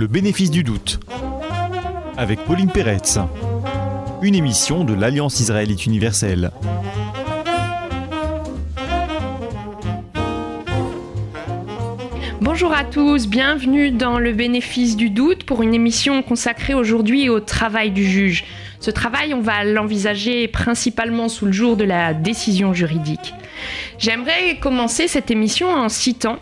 Le bénéfice du doute. Avec Pauline Peretz. Une émission de l'Alliance israélite universelle. Bonjour à tous, bienvenue dans Le bénéfice du doute pour une émission consacrée aujourd'hui au travail du juge. Ce travail, on va l'envisager principalement sous le jour de la décision juridique. J'aimerais commencer cette émission en citant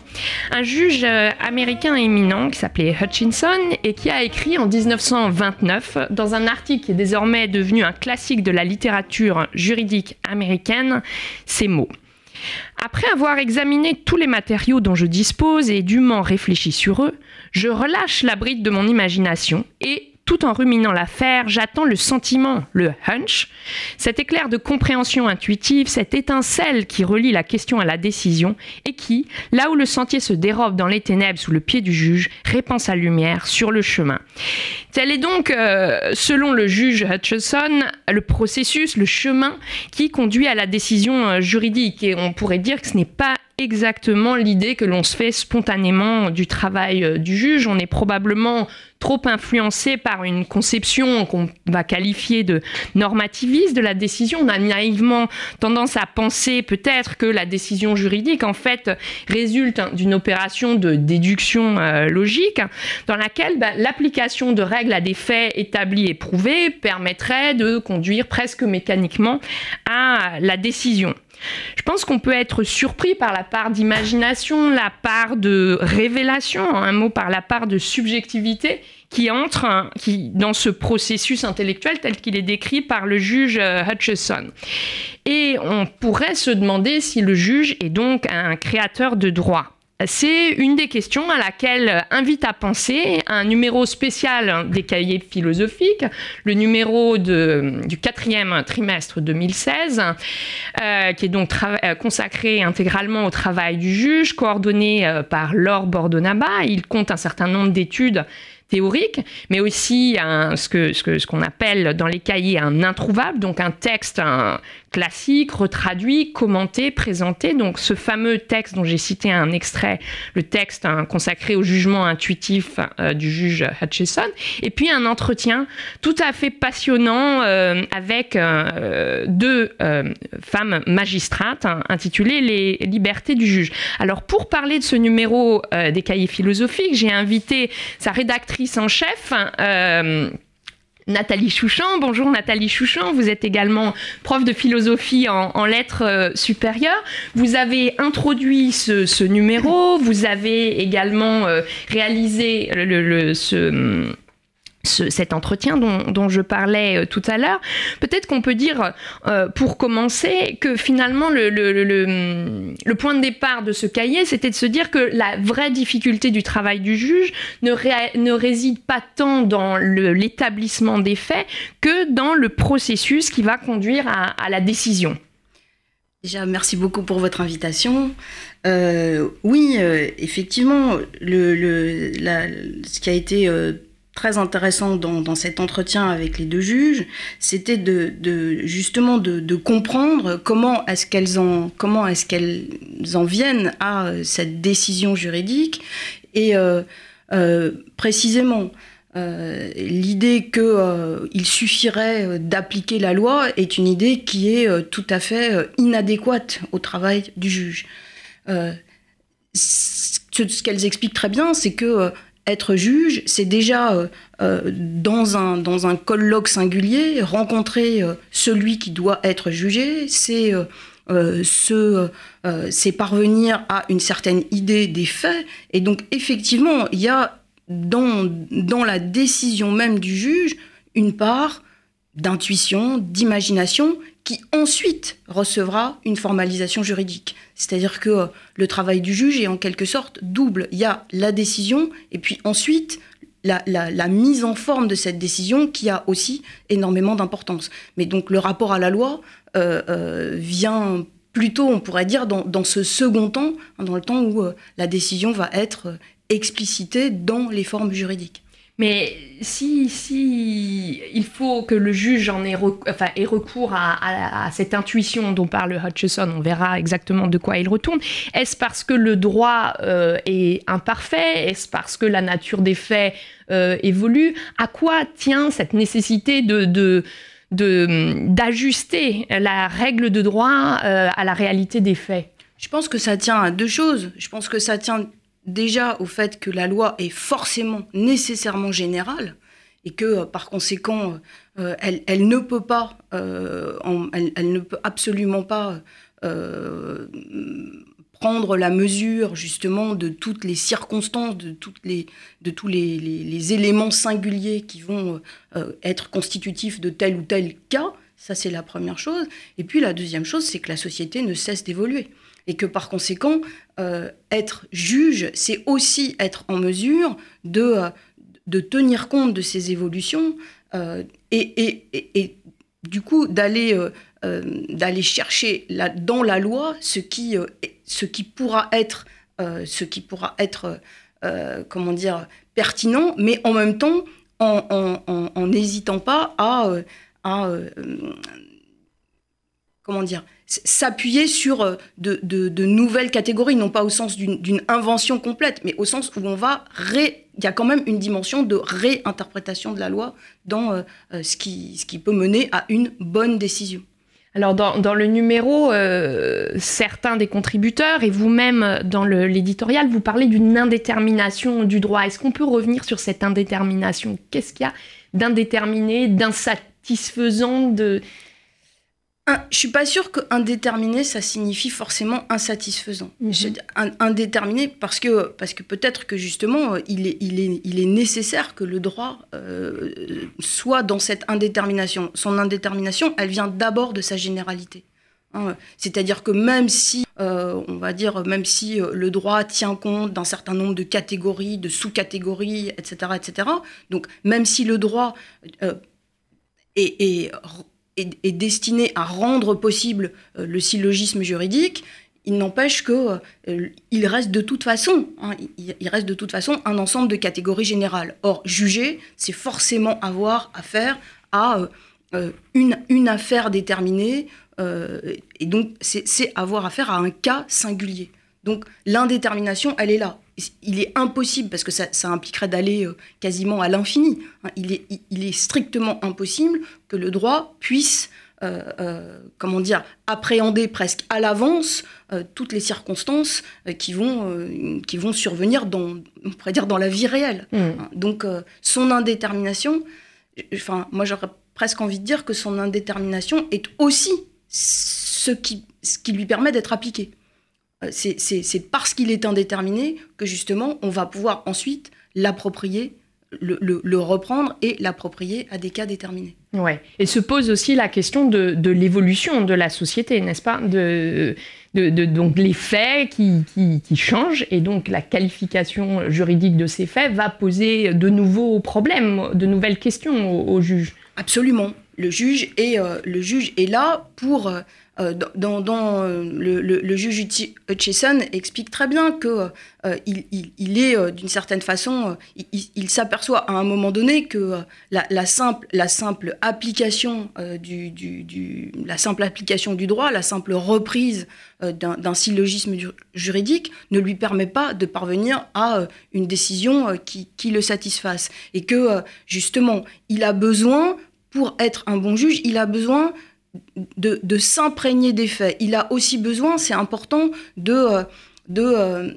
un juge euh, américain éminent qui s'appelait Hutchinson et qui a écrit en 1929 dans un article qui est désormais devenu un classique de la littérature juridique américaine ces mots. Après avoir examiné tous les matériaux dont je dispose et dûment réfléchi sur eux, je relâche la bride de mon imagination et tout en ruminant l'affaire, j'attends le sentiment, le hunch, cet éclair de compréhension intuitive, cette étincelle qui relie la question à la décision et qui, là où le sentier se dérobe dans les ténèbres sous le pied du juge, répand sa lumière sur le chemin. Tel est donc, euh, selon le juge Hutchison, le processus, le chemin qui conduit à la décision euh, juridique. Et on pourrait dire que ce n'est pas exactement l'idée que l'on se fait spontanément du travail euh, du juge. On est probablement trop influencé par une conception qu'on va qualifier de normativiste de la décision. On a naïvement tendance à penser peut-être que la décision juridique, en fait, résulte d'une opération de déduction euh, logique dans laquelle bah, l'application de règles à des faits établis et prouvés permettrait de conduire presque mécaniquement à la décision. Je pense qu'on peut être surpris par la part d'imagination, la part de révélation, un mot par la part de subjectivité qui entre hein, dans ce processus intellectuel tel qu'il est décrit par le juge euh, Hutchison. Et on pourrait se demander si le juge est donc un créateur de droit. C'est une des questions à laquelle invite à penser un numéro spécial des cahiers philosophiques, le numéro du quatrième trimestre 2016, euh, qui est donc euh, consacré intégralement au travail du juge, coordonné euh, par Laure Bordonaba. Il compte un certain nombre d'études théorique, mais aussi ce qu'on que, ce qu'on appelle dans les cahiers un introuvable, donc un texte classique, retraduit, commenté, présenté. Donc ce fameux texte dont j'ai cité un extrait, le texte hein, consacré au jugement intuitif euh, du juge Hutchison, et puis un entretien tout à fait passionnant euh, avec euh, deux femmes magistrates hein, intitulé Les libertés du juge. Alors pour parler de ce numéro des cahiers philosophiques, j'ai invité sa rédactrice en chef. Euh, Nathalie Chouchan. Bonjour Nathalie Chouchan, vous êtes également prof de philosophie en, lettres euh, supérieures. Vous avez introduit ce, numéro, vous avez également euh, réalisé le, ce cet entretien dont, je parlais euh, tout à l'heure, peut-être qu'on peut dire, euh, pour commencer, que finalement le, le, point de départ de ce cahier, c'était de se dire que la vraie difficulté du travail du juge ne, ne réside pas tant dans l'établissement des faits que dans le processus qui va conduire à, la décision. Déjà, merci beaucoup pour votre invitation. Euh, oui, effectivement, le, ce qui a été très intéressant dans, cet entretien avec les deux juges, c'était de, justement de, comprendre comment est-ce qu'elles en est-ce en viennent à euh, cette décision juridique et euh, euh, précisément l'idée qu'il suffirait d'appliquer la loi est une idée qui est tout à fait inadéquate au travail du juge. ce qu'elles expliquent très bien, c'est que être juge, c'est déjà euh, euh, dans, un, dans un colloque singulier, rencontrer euh, celui qui doit être jugé, c'est c'est parvenir à une certaine idée des faits. Et donc effectivement, il y a dans, dans la décision même du juge une part d'intuition, d'imagination, qui ensuite recevra une formalisation juridique. C'est-à-dire que euh, le travail du juge est en quelque sorte double. Il y a la décision et puis ensuite la, mise en forme de cette décision qui a aussi énormément d'importance. Mais donc le rapport à la loi euh, euh, vient plutôt, on pourrait dire, dans, ce second temps, hein, dans le temps où la décision va être explicitée dans les formes juridiques. Mais si, si il faut que le juge en ait, enfin, ait recours à, cette intuition dont parle Hutchison, on verra exactement de quoi il retourne. Est-ce parce que le droit euh, est imparfait? Est-ce parce que la nature des faits euh, évolue? À quoi tient cette nécessité de, d'ajuster la règle de droit euh, à la réalité des faits? Je pense que ça tient à deux choses. Je pense que ça tient déjà au fait que la loi est forcément, nécessairement générale et que euh, par conséquent, euh, elle, ne peut pas, euh, elle, ne peut absolument pas prendre la mesure justement de toutes les circonstances, de, toutes les, de tous les, éléments singuliers qui vont être constitutifs de tel ou tel cas. Ça, c'est la première chose. Et puis la deuxième chose, c'est que la société ne cesse d'évoluer et que par conséquent, euh, être juge, c'est aussi être en mesure de, euh, de tenir compte de ces évolutions euh, et, et, du coup d'aller d'aller chercher dans la loi ce qui, ce qui pourra être, ce qui pourra être comment dire, pertinent, mais en même temps en n'hésitant pas à, à comment dire, s'appuyer sur euh, de, nouvelles catégories, non pas au sens d'une invention complète, mais au sens où on va ré... Il y a quand même une dimension de réinterprétation de la loi dans euh, euh, ce, qui, peut mener à une bonne décision. Alors dans, le numéro, certains des contributeurs et vous-même dans l'éditorial, vous parlez d'une indétermination du droit. Est-ce qu'on peut revenir sur cette indétermination? Qu'est-ce qu'il y a d'indéterminé, d'insatisfaisant de je suis pas sûre qu'indéterminé, ça signifie forcément insatisfaisant. Mhm. Indéterminé parce que, parce que peut-être que justement, euh, il est, il, est, il est nécessaire que le droit euh, soit dans cette indétermination. Son indétermination, elle vient d'abord de sa généralité. Hein. C'est-à-dire que même si, euh, on va dire, même si le droit tient compte d'un certain nombre de catégories, de sous-catégories, etc., etc., donc même si le droit est, est est, destiné à rendre possible euh, le syllogisme juridique, il n'empêche que euh, il reste de toute façon, hein, il, reste de toute façon un ensemble de catégories générales. Or, juger, c'est forcément avoir affaire à euh, une, une, affaire déterminée, et donc c'est avoir affaire à un cas singulier. Donc l'indétermination, elle est là il est impossible, parce que ça, impliquerait d'aller euh, quasiment à l'infini, hein, il, est, il, est, strictement impossible que le droit puisse, euh, euh, comment dire, appréhender presque à l'avance toutes les circonstances qui, vont, qui vont survenir dans, on pourrait dire, dans la vie réelle. Mmh. Hein, donc son indétermination, enfin, moi j'aurais presque envie de dire que son indétermination est aussi ce qui, ce qui lui permet d'être appliqué. Euh, c'est parce qu'il est indéterminé que justement on va pouvoir ensuite l'approprier, le, reprendre et l'approprier à des cas déterminés. Ouais. Et se pose aussi la question de, l'évolution de la société, n'est-ce pas? De, donc les faits qui, changent et donc la qualification juridique de ces faits va poser de nouveaux problèmes, de nouvelles questions au, juge. Absolument. Le juge est, euh, le juge est là pour euh, dans, euh, le, juge Hutchison explique très bien que euh, il, est d'une certaine façon, il, s'aperçoit à un moment donné que la, simple, application du, la simple application du droit, la simple reprise d'un syllogisme juridique ne lui permet pas de parvenir à une décision qui le satisfasse. Et que justement il a besoin pour être un bon juge, il a besoin de, s'imprégner des faits. Il a aussi besoin, c'est important, de, euh, euh,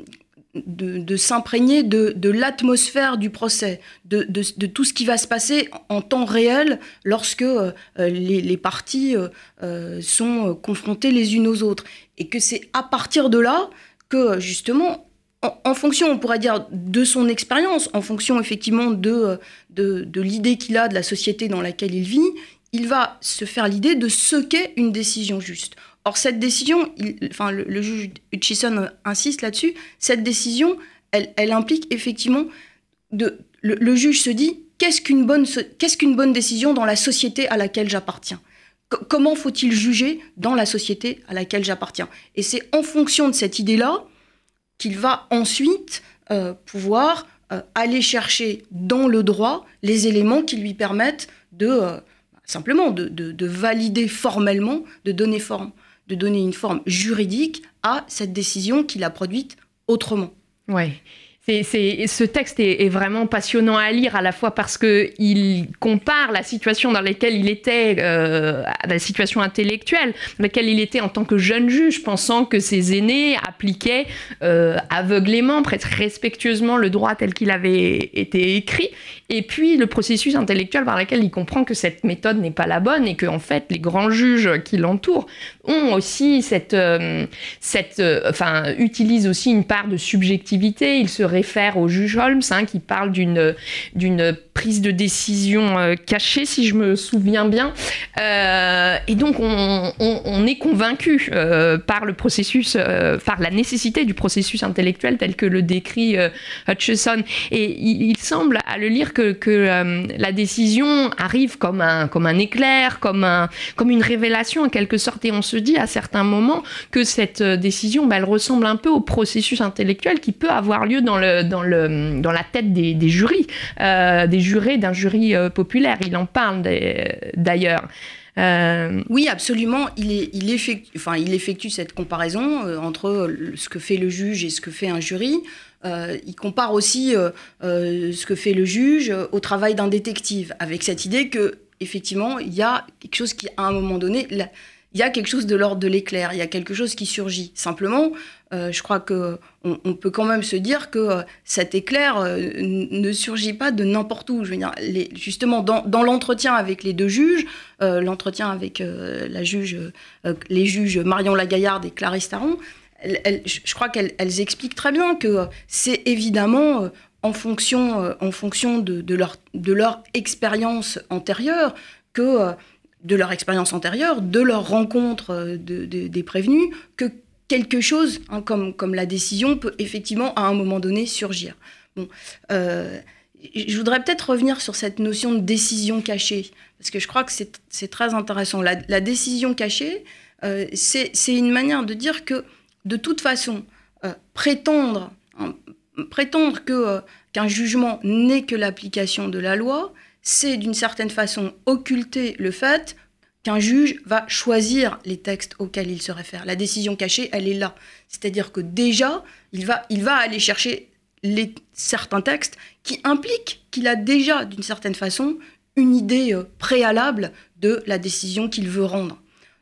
de, de, s'imprégner de, l'atmosphère du procès, de, tout ce qui va se passer en temps réel lorsque euh, les, parties sont confrontées les unes aux autres. Et que c'est à partir de là que, justement, en, fonction, on pourrait dire, de son expérience, en fonction effectivement de, de l'idée qu'il a de la société dans laquelle il vit, il va se faire l'idée de ce qu'est une décision juste. Or, cette décision, le, juge Hutchison insiste là-dessus, cette décision, elle, implique effectivement, le, juge se dit, qu'est-ce qu'une bonne, décision dans la société à laquelle j'appartiens? Comment faut-il juger dans la société à laquelle j'appartiens? Et c'est en fonction de cette idée-là qu'il va ensuite euh, pouvoir aller chercher dans le droit les éléments qui lui permettent de simplement de, valider formellement, de donner forme, de donner une forme juridique à cette décision qu'il a produite autrement. Ce texte est, vraiment passionnant à lire à la fois parce qu'il compare la situation dans laquelle il était, euh, la situation intellectuelle dans laquelle il était en tant que jeune juge, pensant que ses aînés appliquaient euh, aveuglément, presque respectueusement le droit tel qu'il avait été écrit, et puis le processus intellectuel par lequel il comprend que cette méthode n'est pas la bonne et que en fait les grands juges qui l'entourent ont aussi cette, euh, cette, enfin utilisent aussi une part de subjectivité. Réfère au juge Holmes, hein, qui parle d'une prise de décision euh, cachée, si je me souviens bien. Euh, et donc, on, est convaincu euh, par le processus, par la nécessité du processus intellectuel tel que le décrit Hutchison. Et il, semble, à le lire, que, que la décision arrive comme un, comme un éclair, comme, un, comme une révélation en quelque sorte. Et on se dit à certains moments que cette décision, bah, elle ressemble un peu au processus intellectuel qui peut avoir lieu dans, dans, la tête des, des jurys, des juré d'un jury euh, populaire. Il en parle d'ailleurs. Euh, oui, absolument. Il, effectue, cette comparaison euh, entre ce que fait le juge et ce que fait un jury. il compare aussi ce que fait le juge au travail d'un détective, avec cette idée que effectivement, il y a quelque chose qui, à un moment donné, il y a quelque chose de l'ordre de l'éclair, il y a quelque chose qui surgit. Simplement, euh, je crois que on, peut quand même se dire que euh, cet éclair euh, ne surgit pas de n'importe où. Justement, dans, l'entretien avec les deux juges, l'entretien avec la juge, les juges Marion Lagaillarde et Clarisse Taron, je crois qu'elles expliquent très bien que c'est évidemment en fonction, en fonction de leur expérience antérieure que de leur expérience antérieure, de leur rencontre des prévenus, que quelque chose, hein, comme, comme la décision, peut effectivement à un moment donné surgir. Bon, euh, je voudrais peut-être revenir sur cette notion de décision cachée, parce que je crois que c'est très intéressant. La, décision cachée, euh, c'est une manière de dire que, de toute façon, euh, prétendre, hein, que qu'un jugement n'est que l'application de la loi, c'est d'une certaine façon occulter le fait qu'un juge va choisir les textes auxquels il se réfère. La décision cachée, elle est là. C'est-à-dire que déjà, il va, aller chercher certains textes qui impliquent qu'il a déjà, d'une certaine façon, une idée euh, préalable de la décision qu'il veut rendre.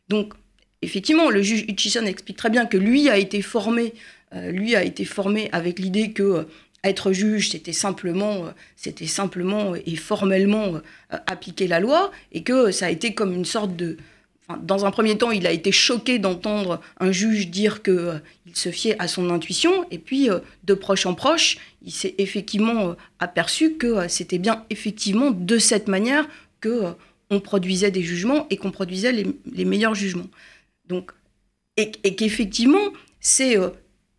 Donc, effectivement, le juge Hutchison explique très bien que lui a été formé, euh, lui a été formé avec l'idée que euh, être juge, c'était simplement, euh, c'était simplement et formellement euh, appliquer la loi, et que ça a été comme une sorte de... dans un premier temps, il a été choqué d'entendre un juge dire qu'il euh, se fiait à son intuition, et puis de proche en proche, il s'est effectivement aperçu que c'était bien effectivement de cette manière que on produisait des jugements et qu'on produisait les, meilleurs jugements. Donc, et qu'effectivement, c'est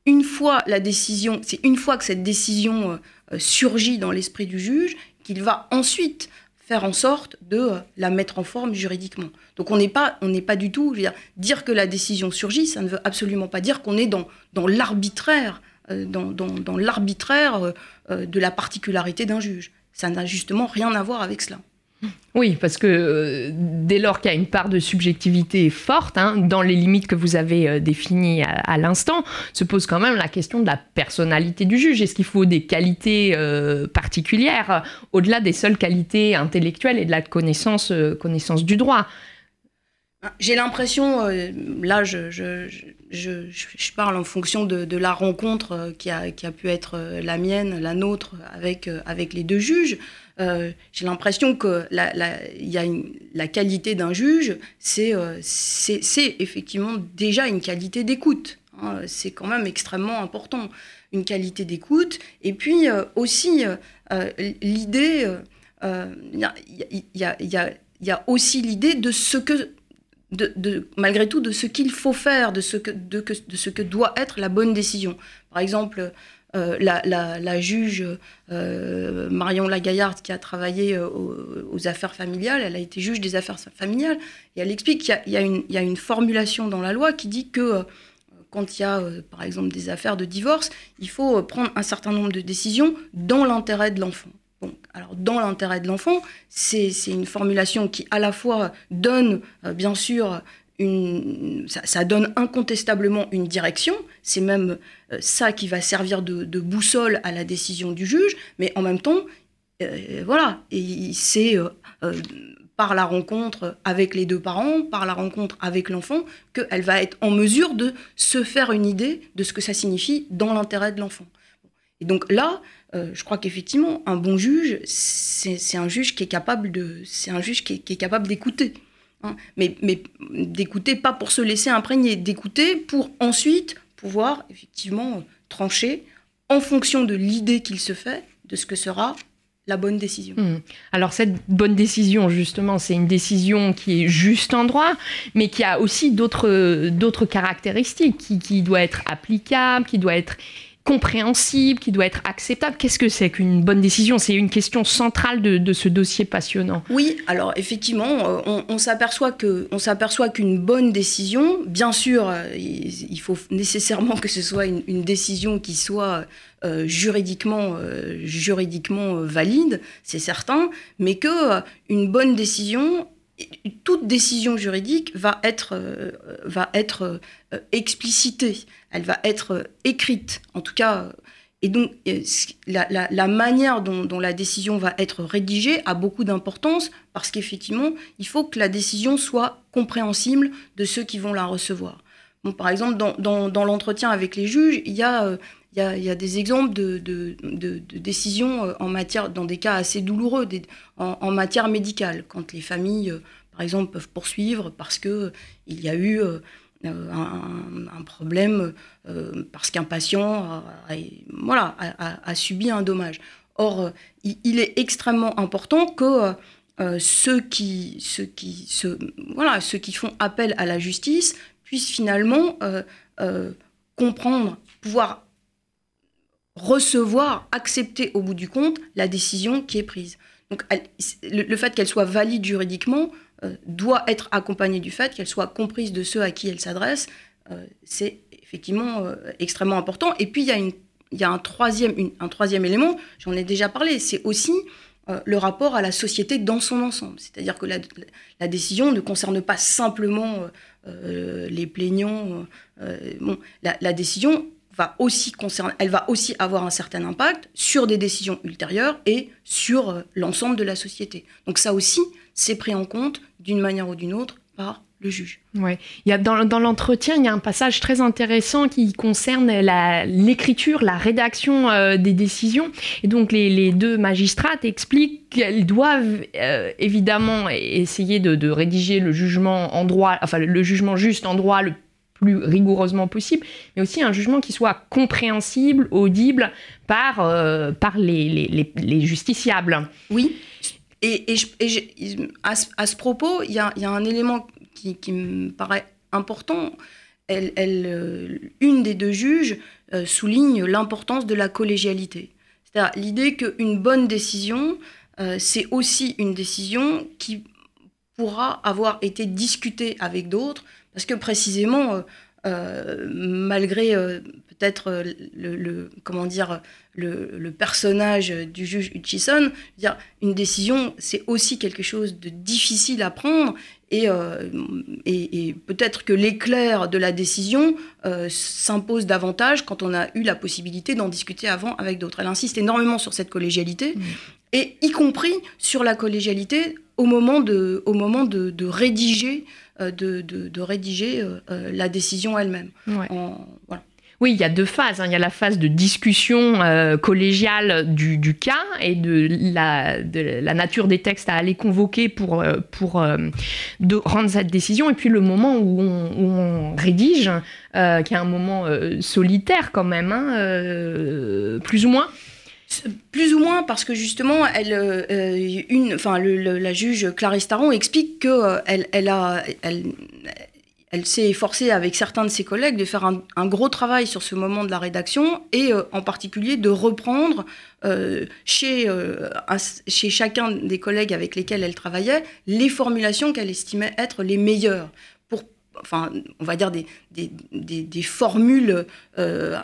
une fois la décision, c'est une fois que cette décision euh, surgit dans l'esprit du juge qu'il va ensuite faire en sorte de euh, la mettre en forme juridiquement. Donc on n'est pas, on n'est pas du tout, je veux dire, dire que la décision surgit, ça ne veut absolument pas dire qu'on est dans, dans l'arbitraire, euh, dans, dans l'arbitraire de la particularité d'un juge. Ça n'a justement rien à voir avec cela. Oui, parce que euh, dès lors qu'il y a une part de subjectivité forte, hein, dans les limites que vous avez euh, définies à, l'instant, se pose quand même la question de la personnalité du juge. Est-ce qu'il faut des qualités euh, particulières au-delà des seules qualités intellectuelles et de la connaissance, connaissance du droit? J'ai l'impression, là je, je, je, je, parle en fonction de, la rencontre qui a, qui a, pu être la mienne, la nôtre avec, avec les deux juges. Euh, j'ai l'impression que la, y a la qualité d'un juge, euh, c'est effectivement déjà une qualité d'écoute. Hein. c'est quand même extrêmement important, une qualité d'écoute. Et puis euh, aussi l'idée, il y, a, aussi l'idée de ce que de, malgré tout, de ce qu'il faut faire, de ce que, de, ce que doit être la bonne décision. Par exemple, euh, la, juge euh, Marion Lagaillarde, qui a travaillé euh, aux, affaires familiales, elle a été juge des affaires familiales, et elle explique qu'il y, a une formulation dans la loi qui dit que quand il y a, par exemple, des affaires de divorce, il faut prendre un certain nombre de décisions dans l'intérêt de l'enfant. Alors dans l'intérêt de l'enfant, c'est une formulation qui à la fois donne, bien sûr, ça, donne incontestablement une direction, c'est même ça qui va servir de, boussole à la décision du juge, mais en même temps, voilà, c'est par la rencontre avec les deux parents, par la rencontre avec l'enfant, qu'elle va être en mesure de se faire une idée de ce que ça signifie dans l'intérêt de l'enfant. Et donc là, euh, je crois qu'effectivement, un bon juge, c'est un juge qui est capable de, c'est un juge qui est, capable d'écouter, hein. mais, d'écouter pas pour se laisser imprégner, d'écouter pour ensuite pouvoir effectivement trancher en fonction de l'idée qu'il se fait de ce que sera la bonne décision. Hmm. Alors cette bonne décision, justement, c'est une décision qui est juste en droit, mais qui a aussi d'autres caractéristiques, qui doit être applicable, qui doit être compréhensible, qui doit être acceptable. Qu'est-ce que c'est qu'une bonne décision? C'est une question centrale de, ce dossier passionnant. Oui, alors effectivement, euh, on, s'aperçoit que on s'aperçoit qu'une bonne décision, bien sûr, euh, il, faut nécessairement que ce soit une, décision qui soit euh, juridiquement juridiquement valide, c'est certain, mais que une bonne décision toute décision juridique va être, va être explicitée elle va être euh, écrite, en tout cas. Euh, et donc, euh, la, manière dont, la décision va être rédigée a beaucoup d'importance parce qu'effectivement, il faut que la décision soit compréhensible de ceux qui vont la recevoir. Bon, par exemple, dans, l'entretien avec les juges, il y a, il y des exemples de, décisions en matière, dans des cas assez douloureux, en, matière médicale, quand les familles, par exemple, peuvent poursuivre parce qu'il y a eu euh, un, problème euh, parce qu'un patient a, voilà, a, subi un dommage. Or, euh, il, est extrêmement important que ceux, qui, ceux, qui, voilà, ceux qui font appel à la justice puissent finalement comprendre, pouvoir recevoir, accepter au bout du compte la décision qui est prise. Donc, le, fait qu'elle soit valide juridiquement euh, doit être accompagnée du fait qu'elle soit comprise de ceux à qui elle s'adresse. Euh, c'est effectivement euh, extrêmement important. Et puis, il y a, un, troisième, élément, j'en ai déjà parlé, c'est aussi le rapport à la société dans son ensemble. C'est-à-dire que la, décision ne concerne pas simplement les plaignants. la, décision aussi concerner, elle va aussi avoir un certain impact sur des décisions ultérieures et sur l'ensemble de la société. Donc ça aussi, c'est pris en compte d'une manière ou d'une autre par le juge. Ouais. Il y a dans, l'entretien, il y a un passage très intéressant qui concerne l'écriture, la, rédaction euh, des décisions. Et donc les, les, deux magistrates expliquent qu'elles doivent euh, évidemment essayer de, de, rédiger le jugement en droit, enfin le jugement juste en droit le plus rigoureusement possible, mais aussi un jugement qui soit compréhensible, audible par, euh, par les, les, les justiciables. Oui. Et, à, ce, propos, il y a, un élément qui, me paraît important. Elle, euh, une des deux juges euh, souligne l'importance de la collégialité. C'est-à-dire l'idée qu'une bonne décision, c'est aussi une décision qui pourra avoir été discutée avec d'autres, parce que précisément, malgré peut-être euh, le, comment dire le, personnage du juge Hutchison, dire une décision c'est aussi quelque chose de difficile à prendre et, euh, et, peut-être que l'éclair de la décision euh, s'impose davantage quand on a eu la possibilité d'en discuter avant avec d'autres. Elle insiste énormément sur cette collégialité mmh. et y compris sur la collégialité au moment de, au moment de, rédiger, de, de, rédiger la décision elle-même. Voilà. Oui, il y a deux phases. Hein. Il y a la phase de discussion euh, collégiale du, cas et de la, nature des textes à aller convoquer pour, euh, pour euh, rendre cette décision. Et puis le moment où on, rédige, qui est un moment solitaire quand même, hein, plus ou moins. Plus ou moins parce que justement, elle, une, enfin, la juge Clarisse Taron explique que elle, elle s'est efforcée avec certains de ses collègues de faire un, gros travail sur ce moment de la rédaction et euh, en particulier de reprendre euh, chez, euh, chez chacun des collègues avec lesquels elle travaillait les formulations qu'elle estimait être les meilleures enfin, on va dire des, formules euh,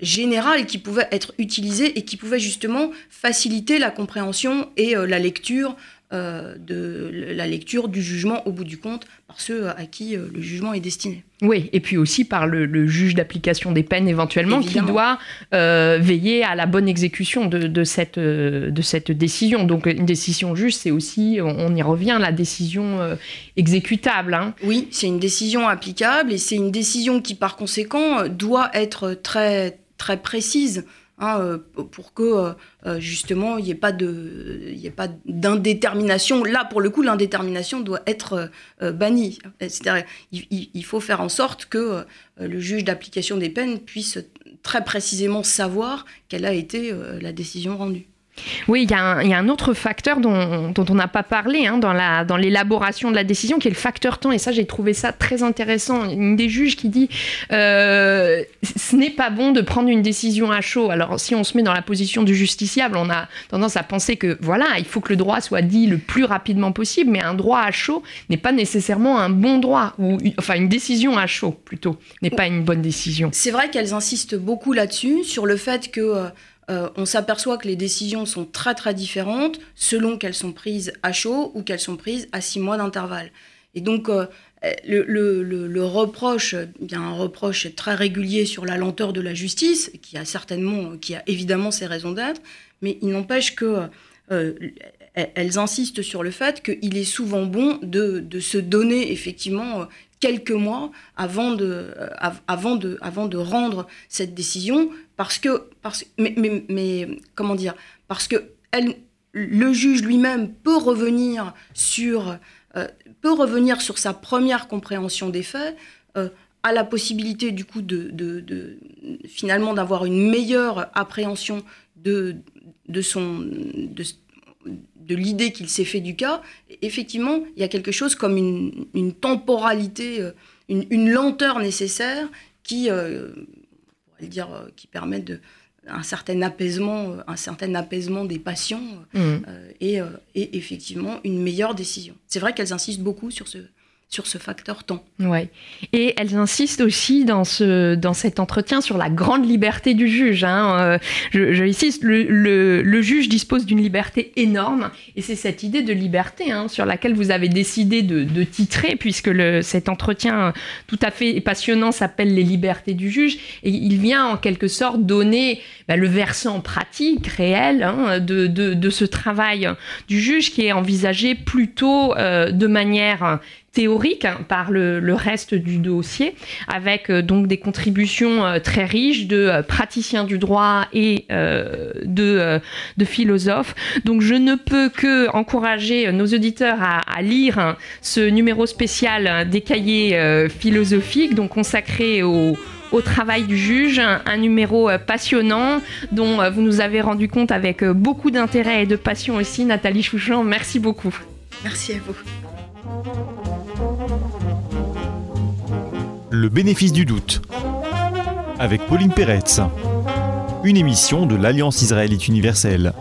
générales qui pouvaient être utilisées et qui pouvaient justement faciliter la compréhension et la lecture euh, de la lecture du jugement au bout du compte par ceux à qui euh, le jugement est destiné. Oui, et puis aussi par le, juge d'application des peines éventuellement qui doit euh, veiller à la bonne exécution de, cette, de cette décision. Donc une décision juste, c'est aussi, on, y revient, la décision exécutable. Hein. Oui, c'est une décision applicable et c'est une décision qui par conséquent doit être très, très précise. Hein, euh, pour que euh, euh, justement il n'y ait pas d'indétermination. Là, pour le coup, l'indétermination doit être bannie. C'est-à-dire, il, faut faire en sorte que le juge d'application des peines puisse très précisément savoir quelle a été la décision rendue. Oui, il y, a un autre facteur dont, on n'a pas parlé hein, dans l'élaboration de la décision, qui est le facteur temps. Et ça, j'ai trouvé ça très intéressant. Une des juges qui dit euh, ce n'est pas bon de prendre une décision à chaud. Alors, si on se met dans la position du justiciable, on a tendance à penser que voilà, il faut que le droit soit dit le plus rapidement possible, mais un droit à chaud n'est pas nécessairement un bon droit, ou enfin une décision à chaud plutôt n'est pas une bonne décision. C'est vrai qu'elles insistent beaucoup là-dessus, sur le fait que euh, euh, on s'aperçoit que les décisions sont très très différentes selon qu'elles sont prises à chaud ou qu'elles sont prises à six mois d'intervalle. Et donc, euh, le, reproche, bien un reproche très régulier sur la lenteur de la justice, qui a certainement, qui a évidemment ses raisons d'être, mais il n'empêche que euh, elles insistent sur le fait qu'il est souvent bon de, se donner effectivement quelques mois avant de, avant de, avant de rendre cette décision, parce que, parce, mais, mais, comment dire, parce que elle, le juge lui-même peut revenir sur, euh, peut revenir sur sa première compréhension des faits, euh, a la possibilité du coup de, de, finalement d'avoir une meilleure appréhension de, de son de l'idée qu'il s'est fait du cas, effectivement, il y a quelque chose comme une, une temporalité, euh, une, une, lenteur nécessaire qui, euh, dire, euh, qui permet de, un certain apaisement, un certain apaisement des passions mmh. et, et, effectivement une meilleure décision. C'est vrai qu'elles insistent beaucoup sur ce, sur ce facteur temps. Ouais. Et elles insistent aussi dans, ce, dans cet entretien sur la grande liberté du juge. Hein. Euh, je, insiste, le, juge dispose d'une liberté énorme et c'est cette idée de liberté hein, sur laquelle vous avez décidé de, titrer puisque cet entretien tout à fait passionnant s'appelle Les libertés du juge et il vient en quelque sorte donner bah, le versant pratique, réel hein, de, de, de, ce travail du juge qui est envisagé plutôt euh, de manière théorique hein, par le, reste du dossier, avec euh, donc des contributions euh, très riches de euh, praticiens du droit et de, philosophes. Donc je ne peux que encourager nos auditeurs à, lire hein, ce numéro spécial des cahiers philosophiques, donc consacré au au travail du juge, un, numéro passionnant dont vous nous avez rendu compte avec beaucoup d'intérêt et de passion aussi. Nathalie Chouchan, merci beaucoup. Merci à vous. Le bénéfice du doute. Avec Pauline Peretz. Une émission de l'Alliance israélite universelle.